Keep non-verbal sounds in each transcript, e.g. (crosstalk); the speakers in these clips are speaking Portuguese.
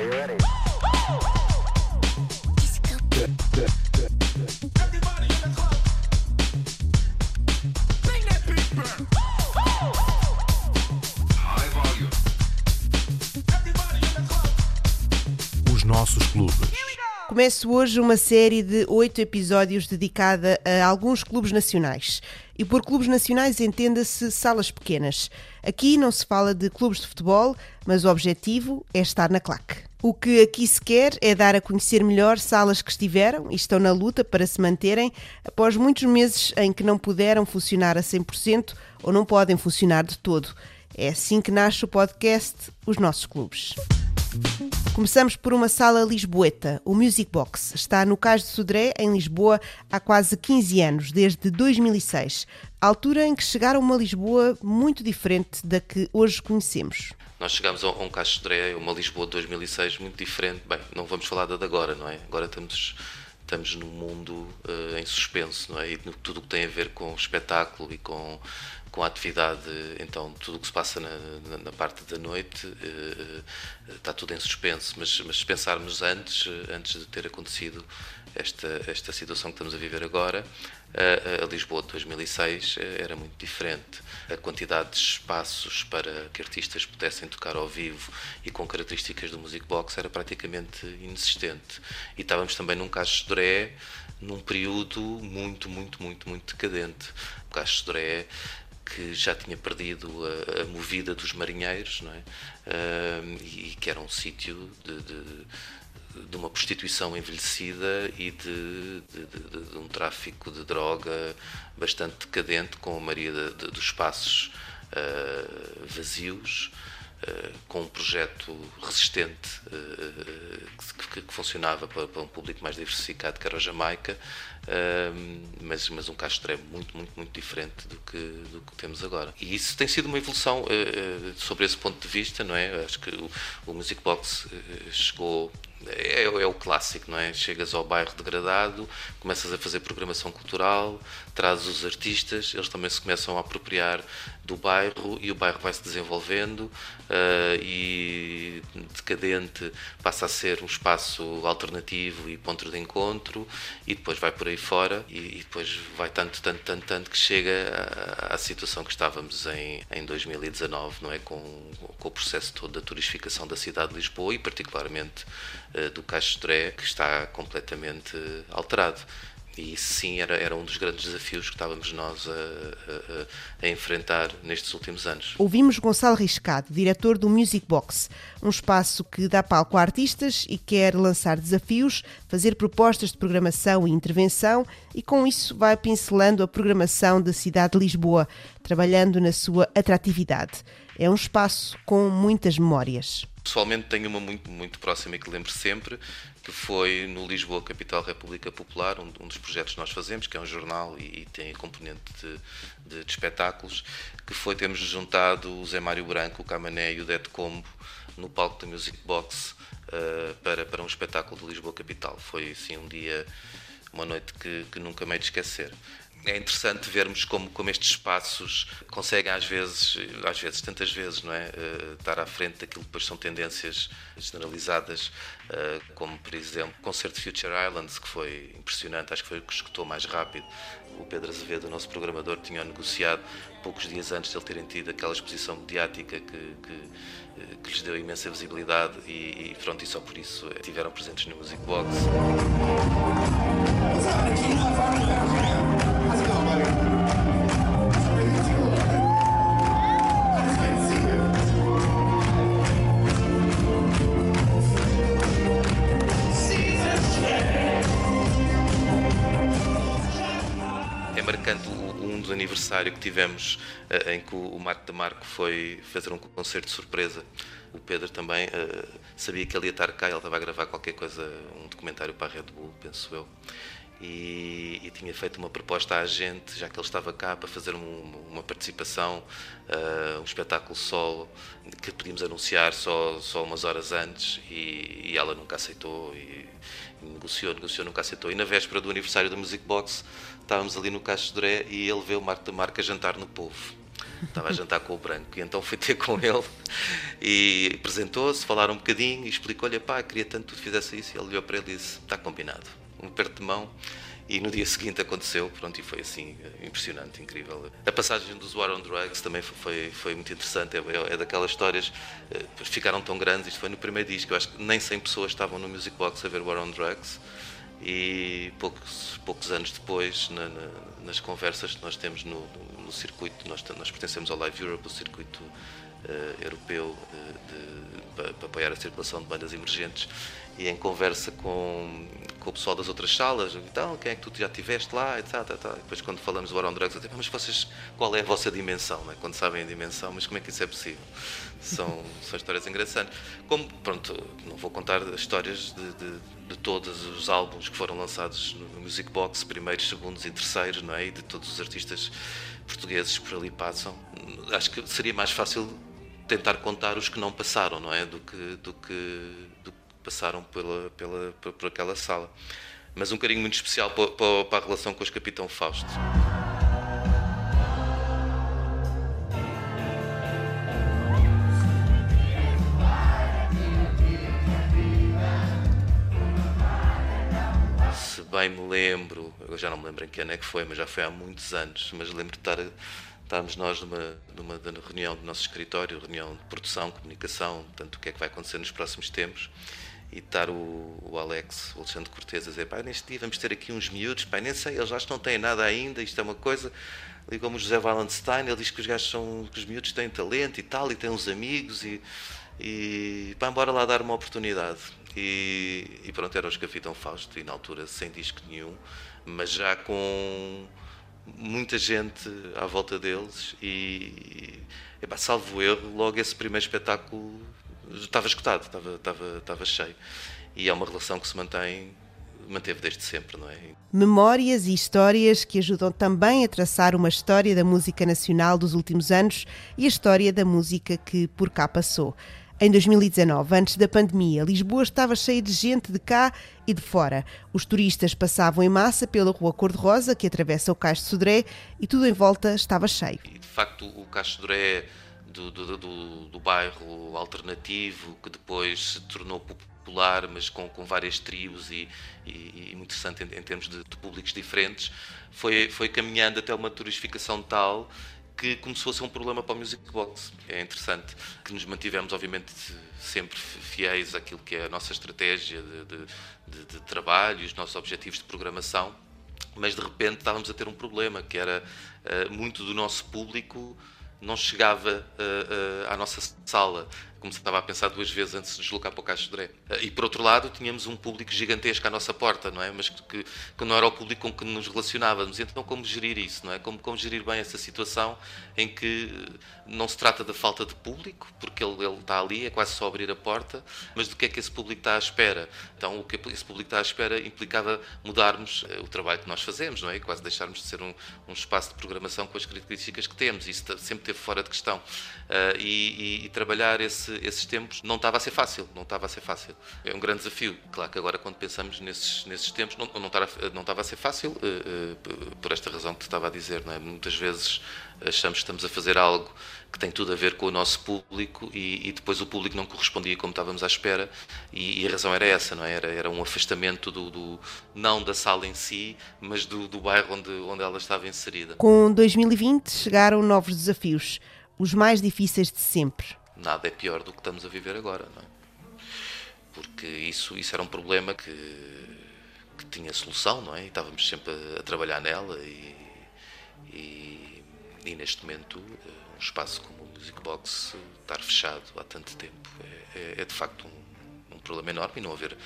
Are you ready? Os nossos clubes. Começo hoje uma série de oito episódios dedicada a alguns clubes nacionais. E por clubes nacionais entenda-se salas pequenas. Aqui não se fala de clubes de futebol, mas o objetivo é estar na claque. O que aqui se quer é dar a conhecer melhor salas que estiveram e estão na luta para se manterem após muitos meses em que não puderam funcionar a 100% ou não podem funcionar de todo. É assim que nasce o podcast Os Nossos Clubes. Começamos por uma sala lisboeta, o Music Box. Está no Cais de Sodré, em Lisboa, há quase 15 anos, desde 2006. Altura em que chegaram uma Lisboa muito diferente da que hoje conhecemos. Nós chegámos a um de Sodré, uma Lisboa de 2006 muito diferente. Bem, não vamos falar da de agora, não é? Agora estamos, estamos num mundo uh, em suspenso, não é? E tudo o que tem a ver com espetáculo e com, com a atividade, então tudo o que se passa na, na, na parte da noite uh, uh, está tudo em suspenso. Mas, mas se pensarmos antes, antes de ter acontecido esta, esta situação que estamos a viver agora, a, a Lisboa de 2006 era muito diferente. A quantidade de espaços para que artistas pudessem tocar ao vivo e com características do Music Box era praticamente inexistente. E estávamos também num Caixo de Doré, num período muito, muito, muito, muito decadente. O Caixo de Doré que já tinha perdido a, a, movida dos marinheiros, não é? Uh, e que era um sítio de, de de uma prostituição envelhecida e de, de, um tráfico de droga bastante decadente, com a maioria dos espaços uh, vazios, uh, com um projeto resistente uh, que, que, funcionava para, para, um público mais diversificado, que era o Jamaica, mas, mas um Castro é muito, muito, muito diferente do que, do que temos agora. E isso tem sido uma evolução sobre esse ponto de vista, não é? Acho que o, o Music Box chegou é, é, o clássico, não é? Chegas ao bairro degradado, começas a fazer programação cultural, trazes os artistas, eles também se começam a apropriar do bairro e o bairro vai se desenvolvendo uh, e decadente passa a ser um espaço alternativo e ponto de encontro e depois vai por aí fora e, e depois vai tanto, tanto, tanto, tanto que chega à, situação que estávamos em, em 2019, não é? Com, com o processo todo da turistificação da cidade de Lisboa e particularmente do Castoré, que está completamente alterado. E isso sim era, era um dos grandes desafios que estávamos nós a, a, a, enfrentar nestes últimos anos. Ouvimos Gonçalo Riscado, diretor do Music Box, um espaço que dá palco a artistas e quer lançar desafios, fazer propostas de programação e intervenção e com isso vai pincelando a programação da cidade de Lisboa, trabalhando na sua atratividade. É um espaço com muitas memórias. Pessoalmente tenho uma muito, muito próxima que lembro sempre, que foi no Lisboa Capital República Popular, um, um, dos projetos que nós fazemos, que é um jornal e, e tem componente de, de, de, espetáculos, que foi termos juntado o Zé Mário Branco, o Camané e o Dead Combo no palco da Music Box uh, para, para um espetáculo de Lisboa Capital. Foi assim um dia, uma noite que, que nunca me hei de esquecer é interessante vermos como, como estes espaços conseguem às vezes, às vezes, tantas vezes, não é, uh, estar à frente daquilo que depois são tendências generalizadas, uh, como por exemplo o concerto Future Islands, que foi impressionante, acho que foi o que escutou mais rápido. O Pedro Azevedo, o nosso programador, tinha negociado poucos dias antes de ele terem tido aquela exposição mediática que, que, eh, que lhes deu imensa visibilidade e, e pronto, e só por isso estiveram presentes no Music Box. Dos aniversários que tivemos eh, em que o Marco da Marco foi fazer um concerto de surpresa. O Pedro também uh, sabia que ele ia estar cá, ele estava a gravar qualquer coisa, um documentário para a Red Bull, penso eu e, e, tinha feito uma proposta à gente, já que ele estava cá, para fazer um, uma participação, uh, um espetáculo solo, que podíamos anunciar só, só umas horas antes, e, e ela nunca aceitou, e, e, negociou, negociou, nunca aceitou. E na véspera do aniversário da Music Box, estávamos ali no Caixo de Dré e ele vê o Marco da Marca jantar no Povo. estava a jantar com o branco. E então fui ter com ele e apresentou-se, falaram um bocadinho e explicou-lhe: pá, queria tanto que tu fizesse isso. E ele olhou para ele e disse: está combinado. Um perto de mão. E no dia seguinte aconteceu, pronto, e foi assim, impressionante, incrível. A passagem dos War on Drugs também foi, foi muito interessante, é, é daquelas histórias, eh, ficaram tão grandes, isto foi no primeiro disco, eu acho que nem 100 pessoas estavam no Music Box a ver War on Drugs, e poucos, poucos anos depois, na, na, nas conversas que nós temos no, no, no circuito, nós, nós, pertencemos ao Live Europe, o circuito uh, europeu uh, para, para apoiar a circulação de bandas emergentes, e em conversa com, com o pessoal das outras salas, então, quem é que tu já estiveste lá, e, tal, tal. e depois quando falamos do War on Drugs, eu digo, mas vocês, qual é a vossa dimensão, né? quando sabem a dimensão, mas como é que isso é possível? São, (laughs) são histórias engraçantes. Como, pronto, não vou contar histórias de, de, de todos os álbuns que foram lançados no Music Box, primeiros, segundos e terceiros, não é? E de todos os artistas portugueses que por ali passam. Acho que seria mais fácil tentar contar os que não passaram, não é? Do que, do que, do que passaram pela, pela, por, aquela sala. Mas um carinho muito especial para, para, para a relação com os Capitão Fausto. bem me lembro, eu já não me lembro em que ano é que foi, mas já foi há muitos anos, mas lembro de estar, estarmos nós numa, numa, numa reunião do nosso escritório, reunião de produção, comunicação, portanto, o que é que vai acontecer nos próximos tempos, e estar o, o Alex, o Alexandre Cortez, a dizer, pá, neste dia vamos ter aqui uns miúdos, pá, nem sei, eles acho que não têm nada ainda, isto é uma coisa, ligou-me o José Wallenstein, ele diz que os gajos são, que os miúdos têm talento e tal, e têm uns amigos, e, e pá, embora lá dar uma oportunidade. E, e pronto, era os Capitão Fausto, e na altura sem disco nenhum, mas já com muita gente à volta deles e, epá, salvo erro, logo esse primeiro espetáculo estava escutado, estava, estava, estava cheio. E é uma relação que se mantém manteve desde sempre, não é? Memórias e histórias que ajudam também a traçar uma história da música nacional dos últimos anos e a história da música que por cá passou. Em 2019, antes da pandemia, Lisboa estava cheia de gente de cá e de fora. Os turistas passavam em massa pela Rua Cor-de-Rosa, que atravessa o Cais de Sodré, e tudo em volta estava cheio. E, de facto, o Cais de Sodré do, do, do, do, bairro alternativo, que depois se tornou popular, mas com, com várias tribos e, e, e muito interessante em, em termos de, de, públicos diferentes, foi, foi caminhando até uma turistificação tal que começou a ser um problema para o Music Box. É interessante que nos mantivemos, obviamente, sempre fiéis àquilo que é a nossa estratégia de, de, de, trabalho, os nossos objetivos de programação, mas de repente estávamos a ter um problema, que era uh, muito do nosso público não chegava uh, uh, à nossa sala começava a pensar duas vezes antes de deslocar para o Caixo de Dré. E por outro lado, tínhamos um público gigantesco à nossa porta, não é? Mas que, que não era o público com que nos relacionávamos. Então, como gerir isso, não é? Como, como gerir bem essa situação em que não se trata da falta de público, porque ele, ele está ali, é quase só abrir a porta, mas do que é que esse público está à espera. Então, o que esse público está à espera implicava mudarmos eh, o trabalho que nós fazemos, não é? E quase deixarmos de ser um, um espaço de programação com as características que temos. Isso sempre teve fora de questão. Uh, e, e, e trabalhar esse esse, esses tempos não estava a ser fácil, não estava a ser fácil. É um grande desafio. Claro que agora quando pensamos nesses, nesses tempos não, não, estava, não estava a ser fácil uh, uh, por esta razão que te estava a dizer. Não é? Muitas vezes achamos que estamos a fazer algo que tem tudo a ver com o nosso público e, e depois o público não correspondia como estávamos à espera e, e a razão era essa, não é? Era, era um afastamento do, do, não da sala em si, mas do, do bairro onde, onde ela estava inserida. Com 2020 chegaram novos desafios, os mais difíceis de sempre nada é pior do que estamos a viver agora, não é? Porque isso, isso era um problema que, que tinha solução, não é? E estávamos sempre a, a trabalhar nela e, e, e, neste momento eh, um espaço como o Music Box estar fechado há tanto tempo é, é, é de facto um, um, problema enorme e não haver,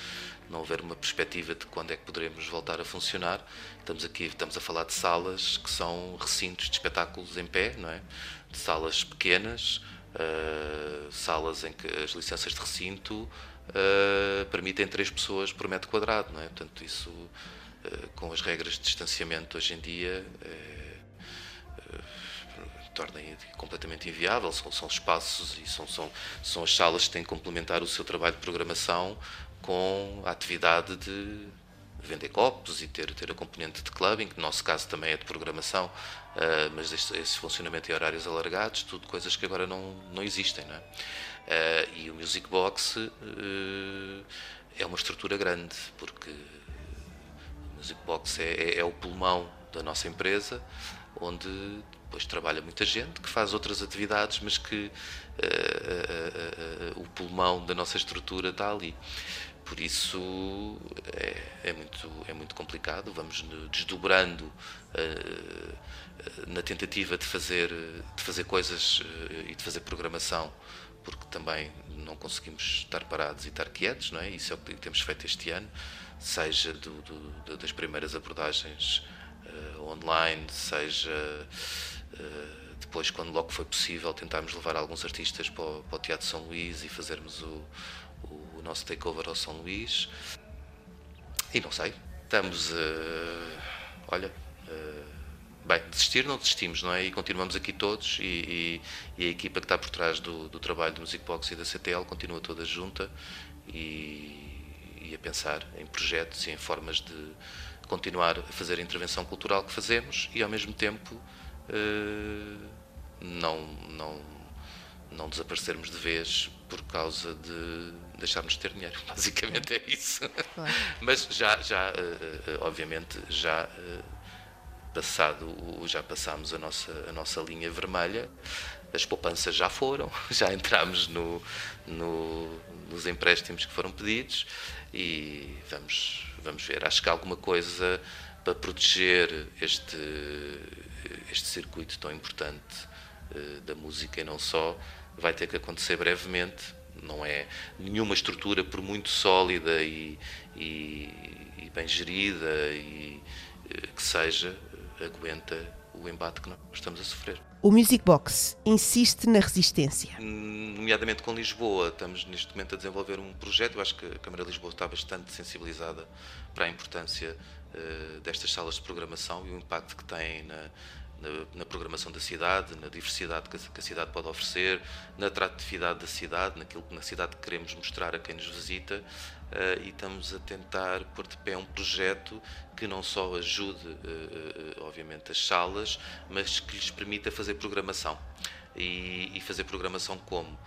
não haver uma perspectiva de quando é que poderemos voltar a funcionar. Estamos aqui, estamos a falar de salas que são recintos de espetáculos em pé, não é? De salas pequenas, uh, salas em que as licenças de recinto uh, permitem três pessoas por metro quadrado, não é? Portanto, isso, uh, com as regras de distanciamento hoje em dia, torna completamente inviável. São, são espaços e são, são, são as salas que têm que complementar o seu trabalho de programação com a atividade de vender copos e ter, ter a componente de clubbing, que no nosso caso também é de programação, uh, mas esse, funcionamento em horários alargados, tudo coisas que agora não, não existem. Não é? Uh, e o Music Box uh, é uma estrutura grande, porque o Music Box é, é, é o pulmão da nossa empresa, onde depois trabalha muita gente que faz outras atividades, mas que o pulmão da nossa estrutura está ali. Por isso é, é, muito, é muito complicado. Vamos desdobrando uh, na tentativa de fazer, de fazer coisas uh, e de fazer programação, porque também não conseguimos estar parados e estar quietos, não é? Isso é o que temos feito este ano, seja do, do, das primeiras abordagens uh, online, seja depois, quando logo foi possível, tentarmos levar alguns artistas para o, para o Teatro São Luís e fazermos o nosso takeover ao São Luís. E não sei, estamos. Uh, olha. Uh, bem, desistir não desistimos, não é? E continuamos aqui todos e, e, e a equipa que está por trás do, do, trabalho do Music Box e da CTL continua toda junta e, e, a pensar em projetos e em formas de continuar a fazer a intervenção cultural que fazemos e ao mesmo tempo uh, não, não, não desaparecermos de vez por causa de deixarmos de ter dinheiro. (laughs) Basicamente é isso. Claro. Mas já, já eh, eh, obviamente, já eh, passado, já passámos a nossa, a nossa linha vermelha, as poupanças já foram, (laughs) já entramos no, no, nos empréstimos que foram pedidos e vamos, vamos ver. Acho que há alguma coisa para proteger este, este circuito tão importante da música e não só, vai ter que acontecer brevemente não é nenhuma estrutura, por muito sólida e, e, e bem gerida e eh, que seja, aguenta o embate que nós estamos a sofrer. O Music Box insiste na resistência. Nomeadamente com Lisboa, estamos neste momento a desenvolver um projeto. Eu acho que a Câmara de Lisboa está bastante sensibilizada para a importância uh, destas salas de programação e o impacto que têm na, na, na, programação da cidade, na diversidade que a, que a, cidade pode oferecer, na atratividade da cidade, naquilo que na cidade queremos mostrar a quem nos visita uh, e estamos a tentar pôr de pé um projeto que não só ajude, uh, uh, obviamente, as salas, mas que lhes permita fazer programação. E, e fazer programação como?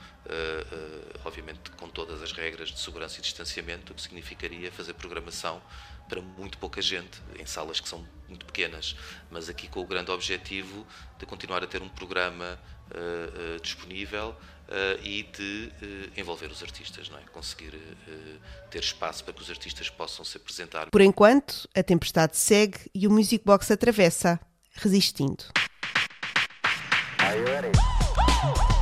obviamente, com todas as regras de segurança e distanciamento, o que significaria fazer programação para muito pouca gente, em salas que são muito pequenas, mas aqui com o grande objetivo de continuar a ter um programa uh, uh, disponível uh, e de envolver os artistas, não é? conseguir ter espaço para que os artistas possam se apresentar. Por enquanto, a tempestade segue e o Music Box atravessa, resistindo. Are you ready? Nossos